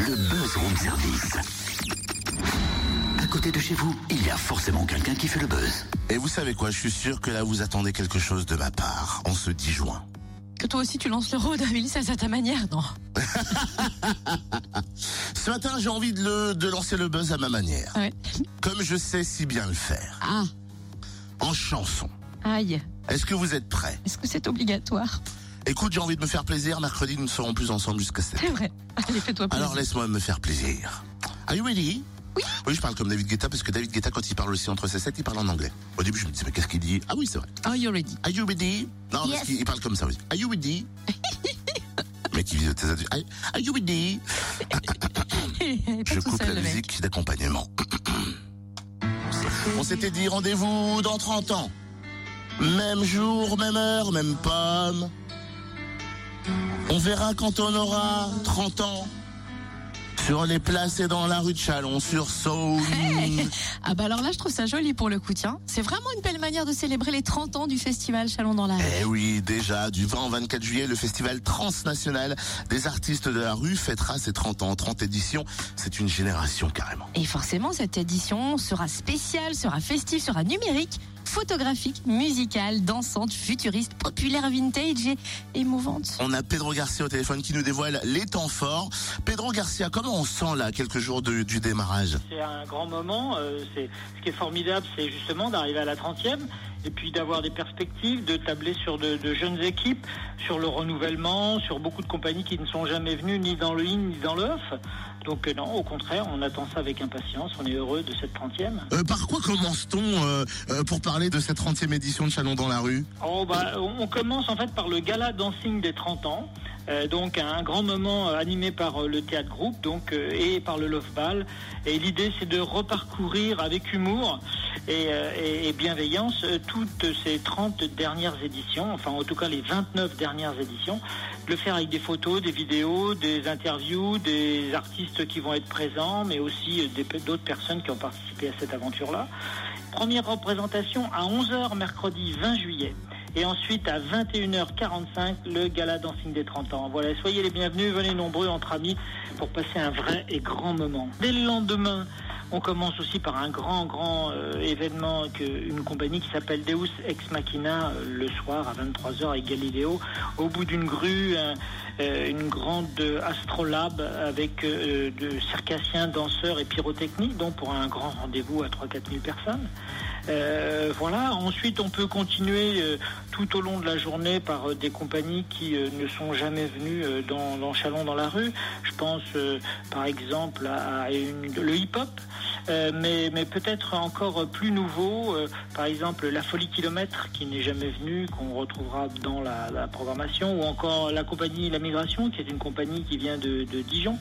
le Buzz Room Service. À côté de chez vous, il y a forcément quelqu'un qui fait le buzz. Et vous savez quoi, je suis sûr que là vous attendez quelque chose de ma part, en ce 10 juin. Que toi aussi tu lances le road à Mélissa, c'est à ta manière, non? Ce matin, j'ai envie de, le- de lancer le buzz à ma manière. Ouais. Comme je sais si bien le faire. Ah, En chanson. aïe. Est-ce que vous êtes prêts? Est-ce que c'est obligatoire? Écoute, j'ai envie de me faire plaisir. Mercredi, nous ne serons plus ensemble jusqu'à 7 C'est vrai. Allez, fais-toi plaisir. Alors laisse-moi me faire plaisir. Are you ready? Oui. Oui, je parle comme David Guetta parce que David Guetta, quand il parle aussi entre ses 7, il parle en anglais. Au début, je me disais, mais qu'est-ce qu'il dit? Ah oui, c'est vrai. Are you ready? Are you ready? Non, Yes. parce qu'il il parle comme ça aussi. Are you ready? Mais qui vit de tes adultes. Are you ready? Je coupe seul, la musique d'accompagnement. On s'était dit rendez-vous dans 30 ans. Même jour, même heure, même pomme. On verra quand on aura 30 ans. Sur les places et dans la rue de Chalon-sur-Saône. Ah bah alors là, je trouve ça joli pour le coup, tiens. C'est vraiment une belle manière de célébrer les 30 ans du festival Chalon dans la rue. Eh oui, déjà, du 20 au 24 juillet, le festival transnational des artistes de la rue fêtera ses 30 ans. 30 éditions, c'est une génération carrément. Et forcément, cette édition sera spéciale, sera festive, sera numérique, photographique, musicale, dansante, futuriste, populaire, vintage et émouvante. On a Pedro Garcia au téléphone qui nous dévoile les temps forts. Pedro Garcia, comment on sent là, quelques jours de- du démarrage? C'est un grand moment. euh, c'est ce qui est formidable, c'est justement d'arriver à la 30e et puis d'avoir des perspectives, de tabler sur de, de jeunes équipes, sur le renouvellement, sur beaucoup de compagnies qui ne sont jamais venues ni dans le in ni dans off. Donc euh, non, au contraire, on attend ça avec impatience. On est heureux de cette 30e. Euh, Par quoi commence-t-on euh, euh, pour parler de cette 30e édition de Chalon dans la rue? Oh, bah, on on commence en fait par le gala dancing des 30 ans. Euh, donc un grand moment euh, animé par euh, le théâtre groupe donc et par le Love Ball et l'idée c'est de reparcourir avec humour et, et- bienveillance toutes ces 30 dernières éditions enfin en tout cas les 29 dernières éditions le faire avec des photos des vidéos des interviews des artistes qui vont être présents mais aussi d'autres personnes qui ont participé à cette aventure là Première représentation à 11h mercredi 20 juillet. Et ensuite à 21h45, le gala dancing des 30 ans. Voilà, soyez les bienvenus, venez nombreux entre amis pour passer un vrai et grand moment. Dès le lendemain, on commence aussi par un grand, grand euh, événement, que, une compagnie qui s'appelle Deus Ex Machina, euh, le soir à 23h avec Galileo. Au bout d'une grue, euh, une grande astrolabe avec de circassiens, danseurs et pyrotechniques, donc pour un grand rendez-vous à 3-4 000 personnes. Euh, voilà. Ensuite, on peut continuer euh, tout au long de la journée par euh, des compagnies qui ne sont jamais venues dans, dans Chalon dans la rue. Je pense, par exemple, à, le hip-hop, mais, peut-être encore plus nouveau. par exemple, la Folie Kilomètre, qui n'est jamais venue, qu'on retrouvera dans la, programmation, ou encore la compagnie La Migration, qui est une compagnie qui vient de Dijon.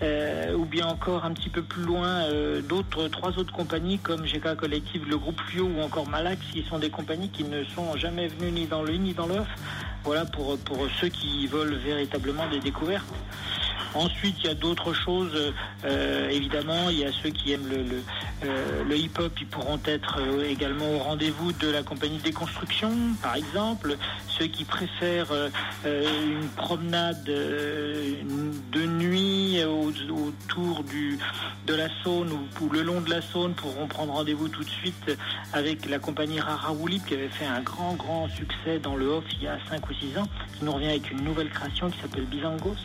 Euh, ou bien encore un petit peu plus loin euh, d'autres trois autres compagnies comme GK Collective, le groupe Fluo ou encore Malax qui sont des compagnies qui ne sont jamais venues ni dans le ni dans l'off. Voilà pour, pour ceux qui veulent véritablement des découvertes. Ensuite, il y a d'autres choses. euh, évidemment, il y a ceux qui aiment le, le, euh, le hip-hop, ils pourront être euh, également au rendez-vous de la compagnie Déconstruction, par exemple. Ceux qui préfèrent euh, une promenade de nuit au- autour de la Saône ou, ou le long de la Saône pourront prendre rendez-vous tout de suite avec la compagnie Rara Woolip qui avait fait un grand, grand succès dans le off il y a 5 ou 6 ans, qui nous revient avec une nouvelle création qui s'appelle Bizangos.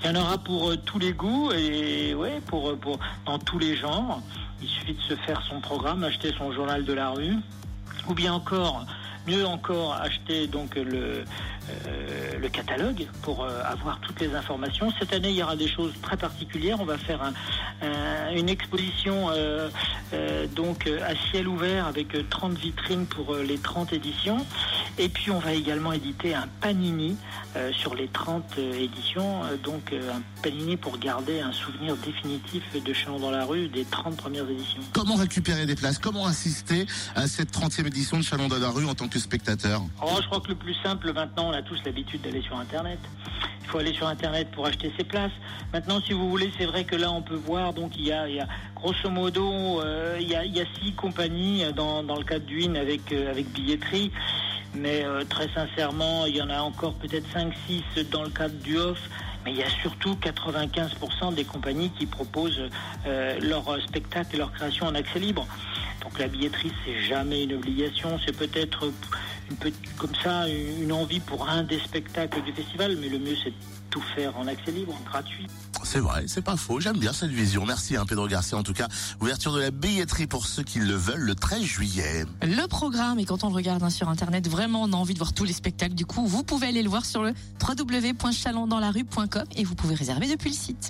Il y en aura pour euh, tous les goûts et ouais, pour, euh, pour, dans tous les genres. Il suffit de se faire son programme, acheter son journal de la rue, ou bien encore, mieux encore, acheter donc le, euh, le catalogue pour euh, avoir toutes les informations. Cette année, il y aura des choses très particulières. On va faire un- un- une exposition euh, donc à ciel ouvert avec euh, 30 vitrines pour les 30 éditions. Et puis on va également éditer un panini sur les 30 euh, éditions, donc un panini pour garder un souvenir définitif de Chalon dans la rue des 30 premières éditions. Comment récupérer des places? Comment assister à cette 30e édition de Chalon dans la rue en tant que spectateur? Oh, je crois que le plus simple maintenant, tous l'habitude d'aller sur Internet. Il faut aller sur Internet pour acheter ses places. Maintenant, si vous voulez, c'est vrai que là, on peut voir, donc il y a, grosso modo, euh, il, y a, six compagnies dans, le cadre du IN avec, avec billetterie. Mais euh, très sincèrement, il y en a encore peut-être 5-6 dans le cadre du off. Mais il y a surtout 95% des compagnies qui proposent euh, leur spectacle et leur création en accès libre. Donc la billetterie, c'est jamais une obligation, c'est peut-être une petite, comme ça une envie pour un des spectacles du festival, mais le mieux c'est de tout faire en accès libre, gratuit. C'est vrai, c'est pas faux. J'aime bien cette vision. Merci, hein, Pedro Garcia. En tout cas, ouverture de la billetterie pour ceux qui le veulent le 13 juillet. Le programme, et quand on le regarde hein, sur Internet, vraiment, on a envie de voir tous les spectacles. Du coup, vous pouvez aller le voir sur le www.chalondanslarue.com et vous pouvez réserver depuis le site.